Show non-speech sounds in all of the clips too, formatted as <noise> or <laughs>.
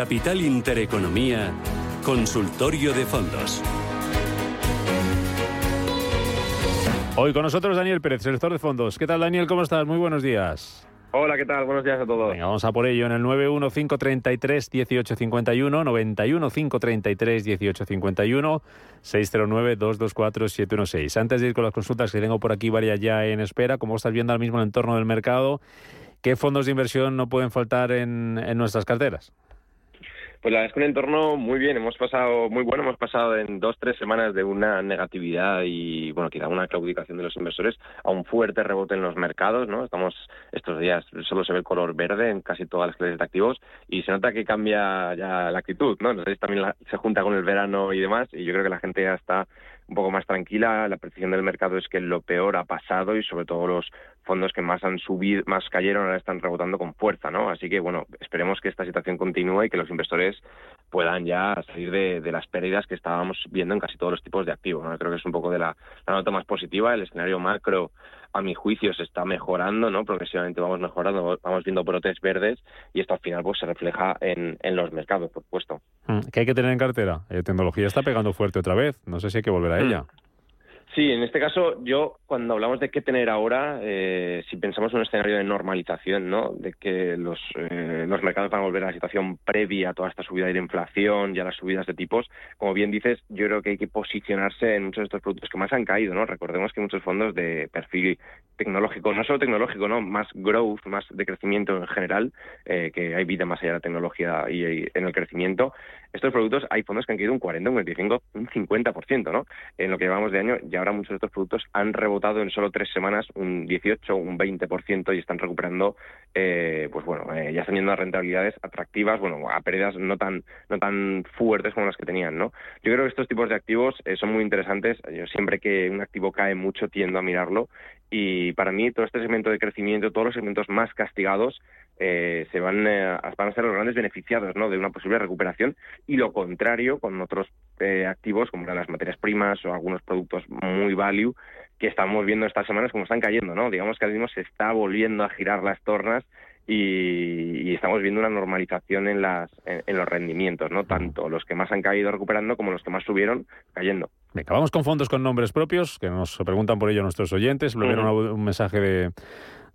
Capital Intereconomía, Consultorio de Fondos. Hoy con nosotros Daniel Pérez, selector de fondos. ¿Qué tal Daniel? ¿Cómo estás? Muy buenos días. Hola, ¿qué tal? Buenos días a todos. Venga, vamos a por ello en el 915331851, 915331851, 609224716. Antes de ir con las consultas que tengo por aquí varias ya en espera, como estás viendo ahora mismo el entorno del mercado, ¿qué fondos de inversión no pueden faltar en, en nuestras carteras? Pues la verdad es que un entorno muy bien, hemos pasado muy bueno, hemos pasado en dos, tres semanas de una negatividad y, bueno, quizá una claudicación de los inversores a un fuerte rebote en los mercados, ¿no? Estamos estos días, solo se ve el color verde en casi todas las clases de activos y se nota que cambia ya la actitud, ¿no? Si también la- se junta con el verano y demás y yo creo que la gente ya está un poco más tranquila, la percepción del mercado es que lo peor ha pasado y sobre todo los fondos que más han subido, más cayeron ahora están rebotando con fuerza, ¿no? Así que bueno, esperemos que esta situación continúe y que los inversores puedan ya salir de, de las pérdidas que estábamos viendo en casi todos los tipos de activos. ¿no? Creo que es un poco de la nota más positiva. El escenario macro, a mi juicio, se está mejorando, ¿no? Progresivamente vamos mejorando, vamos viendo brotes verdes y esto al final pues se refleja en, en los mercados, por supuesto. Mm, ¿Qué hay que tener en cartera? Eh, tecnología está pegando fuerte otra vez. No sé si hay que volver a Mm. Sí, en este caso, yo cuando hablamos de qué tener ahora, eh, si pensamos en un escenario de normalización, ¿no? De que los, eh, los mercados van a volver a la situación previa a toda esta subida de la inflación y a las subidas de tipos, como bien dices, yo creo que hay que posicionarse en muchos de estos productos que más han caído, ¿no? Recordemos que muchos fondos de perfil tecnológico, no solo tecnológico, ¿no? Más growth, más de crecimiento en general, eh, que hay vida más allá de la tecnología y, en el crecimiento. Estos productos hay fondos que han caído un 40, un 25, un 50%, ¿no? En lo que llevamos de año y ahora muchos de estos productos han rebotado en solo tres semanas un 18, un 20% y están recuperando, eh, pues bueno, eh, ya están yendo a rentabilidades atractivas, bueno, a pérdidas no tan no tan fuertes como las que tenían, ¿no? Yo creo que estos tipos de activos eh, son muy interesantes. Yo siempre que un activo cae mucho tiendo a mirarlo y para mí todo este segmento de crecimiento, todos los segmentos más castigados eh, se van, eh, van a ser los grandes beneficiados ¿no? de una posible recuperación y lo contrario con otros eh, activos como las materias primas o algunos productos muy value que estamos viendo estas semanas como están cayendo, ¿no? Digamos que ahora mismo se está volviendo a girar las tornas y, y estamos viendo una normalización en las en, en los rendimientos, ¿no? Tanto los que más han caído recuperando como los que más subieron cayendo. Venga, vamos con fondos con nombres propios, que nos preguntan por ello nuestros oyentes. Ujú. una- un mensaje de,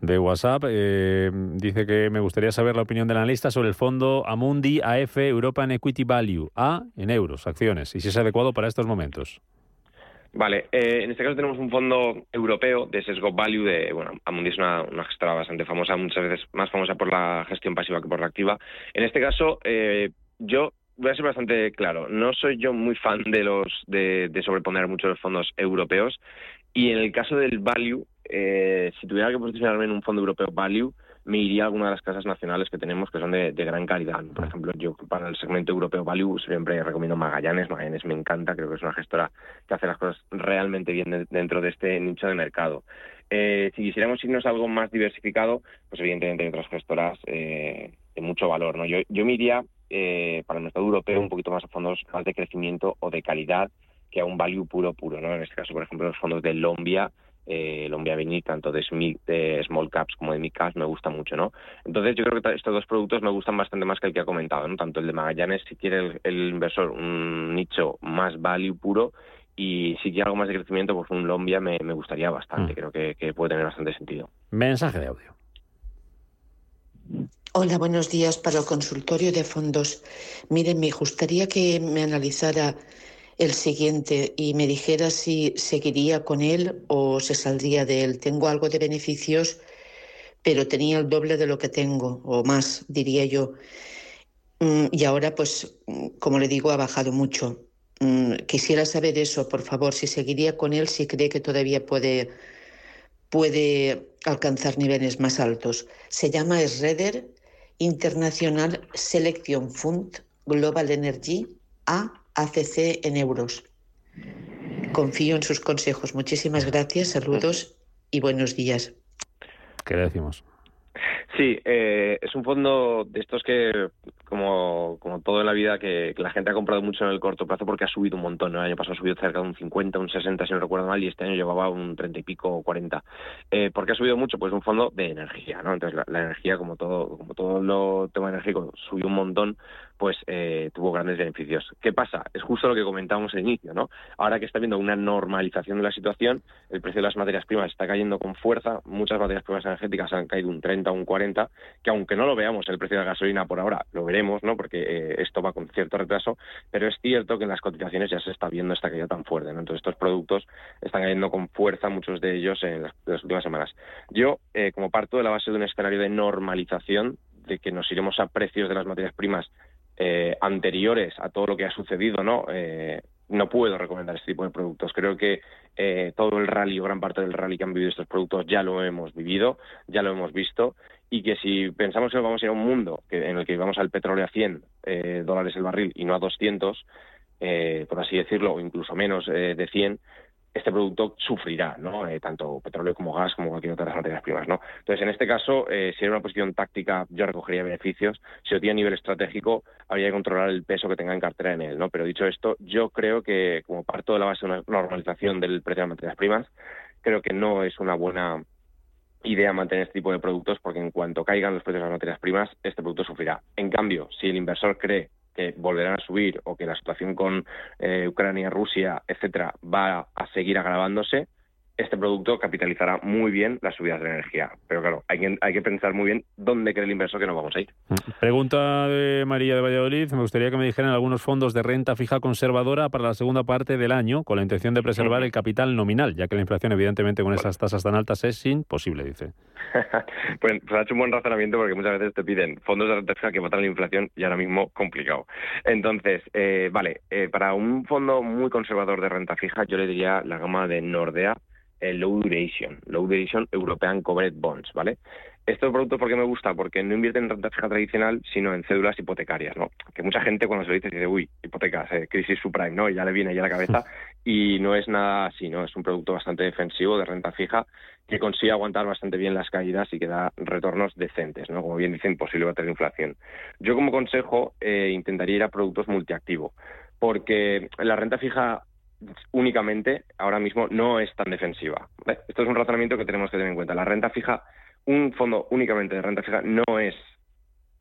de WhatsApp. eh, dice que me gustaría saber la opinión del analista sobre el fondo Amundi AF European Equity Value, A en euros, acciones, y si es adecuado para estos momentos. Vale, eh, en este caso tenemos un fondo europeo de sesgo value de, bueno, Amundi es una, una gestora bastante famosa, muchas veces más famosa por la gestión pasiva que por la activa. En este caso, eh, yo voy a ser bastante claro, no soy yo muy fan de los de, de sobreponer mucho los fondos europeos y en el caso del value, eh, si tuviera que posicionarme en un fondo europeo value, me iría a alguna de las casas nacionales que tenemos que son de, de gran calidad. Por ejemplo, yo para el segmento europeo value siempre recomiendo Magallanes. Magallanes me encanta, creo que es una gestora que hace las cosas realmente bien de- dentro de este nicho de mercado. Eh, si quisiéramos irnos a algo más diversificado, pues evidentemente hay otras gestoras eh, de mucho valor. ¿no? Yo, yo me iría eh, para el mercado europeo un poquito más a fondos más de crecimiento o de calidad que a un value puro puro. ¿no? En este caso, por ejemplo, los fondos de Lombia eh, Lombia Venir, tanto de, SMI, de small caps como de mid caps, me gusta mucho, ¿no? Entonces yo creo que estos dos productos me gustan bastante más que el que ha comentado, ¿no? Tanto el de Magallanes, si quiere el, el inversor un nicho más value puro, y si quiere algo más de crecimiento, pues un Lombia me, me gustaría bastante, Mm. creo que, que puede tener bastante sentido. Mensaje de audio. Hola, buenos días para el consultorio de fondos. Miren, me gustaría que me analizara el siguiente y me dijera si seguiría con él o se saldría de él. Tengo algo de beneficios, pero tenía el doble de lo que tengo, o más, diría yo. Mm, Y ahora, pues, mm, como le digo, ha bajado mucho. Mm, quisiera saber eso, por favor, si seguiría con él, si cree que todavía puede, puede alcanzar niveles más altos. Se llama SREDER International Selection Fund Global Energy AACC en euros. Confío en sus consejos. Muchísimas gracias, saludos y buenos días. ¿Qué le decimos? Sí, eh, es un fondo de estos que, como, como todo en la vida, que, la gente ha comprado mucho en el corto plazo porque ha subido un montón. El año pasado ha subido cerca de un 50, un 60, si no recuerdo mal, y este año llevaba un 30 y pico o 40. Eh, ¿Por qué ha subido mucho? Pues un fondo de energía, ¿no? Entonces la, energía, como todo, como todo lo tema energético, subió un montón, pues eh, tuvo grandes beneficios. ¿Qué pasa? Es justo lo que comentábamos al inicio, ¿no? Ahora que está habiendo una normalización de la situación, el precio de las materias primas está cayendo con fuerza, muchas materias primas energéticas han caído un 30 o un 40, que aunque no lo veamos el precio de la gasolina por ahora, lo veremos, ¿no? Porque eh, esto va con cierto retraso, pero es cierto que en las cotizaciones ya se está viendo esta caída tan fuerte, ¿no? Entonces estos productos están cayendo con fuerza, muchos de ellos en las, últimas semanas. Yo, eh, como parto de la base de un escenario de normalización, de que nos iremos a precios de las materias primas eh, anteriores a todo lo que ha sucedido, ¿no? Eh, no puedo recomendar este tipo de productos. Creo que eh, todo el rally o gran parte del rally que han vivido estos productos ya lo hemos vivido, ya lo hemos visto, y que si pensamos que vamos a ir a un mundo que, en el que vamos al petróleo a 100 eh, dólares el barril y no a 200, eh, por así decirlo, o incluso menos eh, de 100, este producto sufrirá, ¿no? Eh, tanto petróleo como gas, como cualquier otra de las materias primas, ¿no? Entonces, en este caso, eh, si era una posición táctica, yo recogería beneficios. Si lo tiene a nivel estratégico, habría que controlar el peso que tenga en cartera en él, ¿no? Pero dicho esto, yo creo que, como parto de la base de una normalización del precio de las materias primas, creo que no es una buena idea mantener este tipo de productos porque en cuanto caigan los precios de las materias primas, este producto sufrirá. En cambio, si el inversor cree que volverán a subir o que la situación con eh, Ucrania, Rusia, etcétera, va a seguir agravándose, este producto capitalizará muy bien las subidas de energía. Pero claro, hay que, hay que pensar muy bien dónde cree el inversor que nos vamos a ir. Pregunta de María de Valladolid. Me gustaría que me dijeran algunos fondos de renta fija conservadora para la segunda parte del año, con la intención de preservar el capital nominal, ya que la inflación, evidentemente, con esas tasas tan altas es imposible, dice. <laughs> pues, pues, ha hecho un buen razonamiento porque muchas veces te piden fondos de renta fija que matan la inflación y ahora mismo complicado. Entonces, eh, vale, eh, para un fondo muy conservador de renta fija, yo le diría la gama de Nordea, el Low Duration, Low Duration European Covered Bonds, ¿vale? Este producto, ¿por qué me gusta? Porque no invierte en renta fija tradicional, sino en cédulas hipotecarias, ¿no? Que mucha gente cuando se lo dice dice, uy, hipotecas, eh, crisis subprime, ¿no? Y ya le viene ya a la cabeza. <laughs> Y no es nada así, ¿no? Es un producto bastante defensivo de renta fija que consigue aguantar bastante bien las caídas y que da retornos decentes, ¿no? Como bien dicen, posible bater inflación. Yo como consejo eh, intentaría ir a productos multiactivo, porque la renta fija únicamente ahora mismo no es tan defensiva. Esto es un razonamiento que tenemos que tener en cuenta. La renta fija, un fondo únicamente de renta fija no es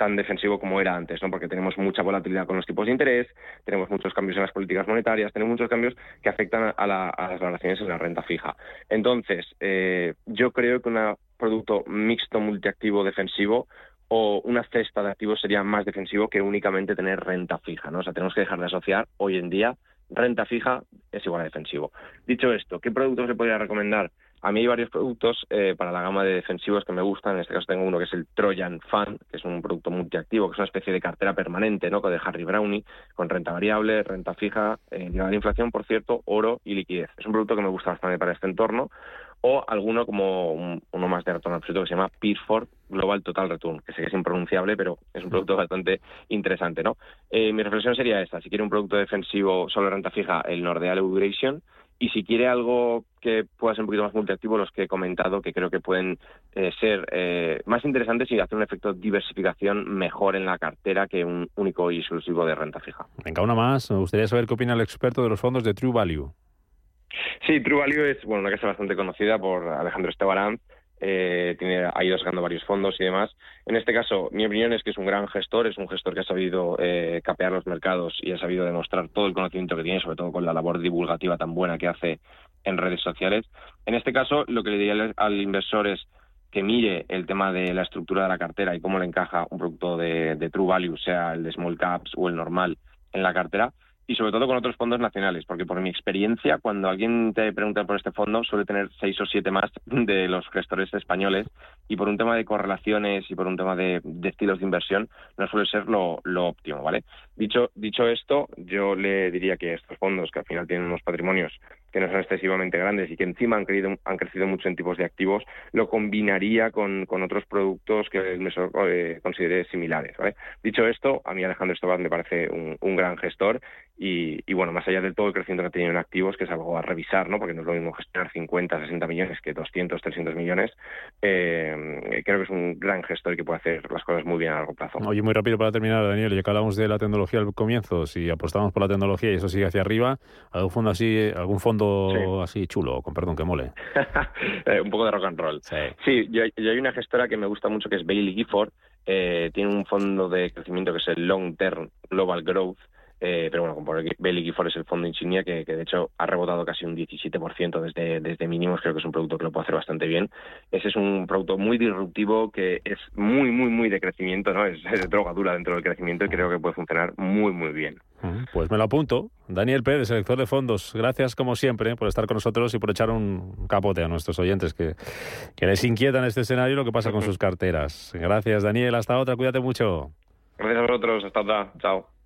tan defensivo como era antes, ¿no? Porque tenemos mucha volatilidad con los tipos de interés, tenemos muchos cambios en las políticas monetarias, tenemos muchos cambios que afectan a, la, las valoraciones en la renta fija. Entonces, eh, yo creo que un producto mixto multiactivo defensivo o una cesta de activos sería más defensivo que únicamente tener renta fija, ¿no? O sea, tenemos que dejar de asociar hoy en día renta fija es igual a defensivo. Dicho esto, ¿qué productos le podría recomendar? A mí hay varios productos eh, para la gama de defensivos que me gustan. En este caso tengo uno que es el Trojan Fund, que es un producto multiactivo, que es una especie de cartera permanente, ¿no? De Harry Brownie, con renta variable, renta fija, eh, de inflación, por cierto, oro y liquidez. Es un producto que me gusta bastante para este entorno o alguno como un, uno más de retorno absoluto que se llama Peerford Global Total Return, que sé que es impronunciable, pero es un producto bastante interesante, ¿no? Eh, mi reflexión sería esta, si quiere un producto defensivo solo de renta fija, el Nordea Low Duration, y si quiere algo que pueda ser un poquito más multiactivo, los que he comentado, que creo que pueden eh, ser eh, más interesantes y hacer un efecto de diversificación mejor en la cartera que un único y exclusivo de renta fija. Venga, una más. Me gustaría saber qué opina el experto de los fondos de True Value. Sí, True Value es bueno, una casa bastante conocida por Alejandro Estebarán. Eh, tiene, ha ido sacando varios fondos y demás. En este caso, mi opinión es que es un gran gestor, es un gestor que ha sabido eh, capear los mercados y ha sabido demostrar todo el conocimiento que tiene, sobre todo con la labor divulgativa tan buena que hace en redes sociales. En este caso, lo que le diría al, inversor es que mire el tema de la estructura de la cartera y cómo le encaja un producto de, de True Value, sea el de Small Caps o el normal, en la cartera y sobre todo con otros fondos nacionales, porque por mi experiencia, cuando alguien te pregunta por este fondo, suele tener seis o siete más de los gestores españoles y por un tema de correlaciones y por un tema de, estilos de inversión no suele ser lo, lo, óptimo, ¿vale? Dicho, dicho esto, yo le diría que estos fondos, que al final tienen unos patrimonios que no son excesivamente grandes y que encima han, crecido, han crecido mucho en tipos de activos, lo combinaría con, con otros productos que inversor eh, considere similares. ¿vale? Dicho esto, a mí Alejandro Estobar me parece un, gran gestor y, y, bueno, más allá de todo el crecimiento que ha tenido en activos, que es algo a revisar, ¿no? porque no es lo mismo gestionar 50, 60 millones que 200, 300 millones, eh, creo que es un gran gestor y que puede hacer las cosas muy bien a largo plazo. Oye, muy rápido para terminar, Daniel, ya que hablamos de la tecnología al comienzo, si apostamos por la tecnología y eso sigue hacia arriba, ¿algún fondo así, algún fondo sí. así chulo, con perdón que mole? <laughs> eh, un poco de rock and roll. Sí, sí yo, yo, hay una gestora que me gusta mucho que es Bailey Gifford, eh, tiene un fondo de crecimiento que es el Long Term Global Growth, eh, pero bueno, como Bailey Gifford es el fondo insignia que, que, de hecho ha rebotado casi un 17% desde, desde mínimos, creo que es un producto que lo puede hacer bastante bien. Ese es un producto muy disruptivo que es muy, muy, muy de crecimiento, ¿no? Es, es droga dura dentro del crecimiento y creo que puede funcionar muy, muy bien. Pues me lo apunto. Daniel Pérez, selector de fondos, gracias como siempre por estar con nosotros y por echar un capote a nuestros oyentes que, que les inquieta en este escenario lo que pasa con <laughs> sus carteras. Gracias, Daniel. Hasta otra. Cuídate mucho. Gracias a vosotros. Hasta otra. Chao.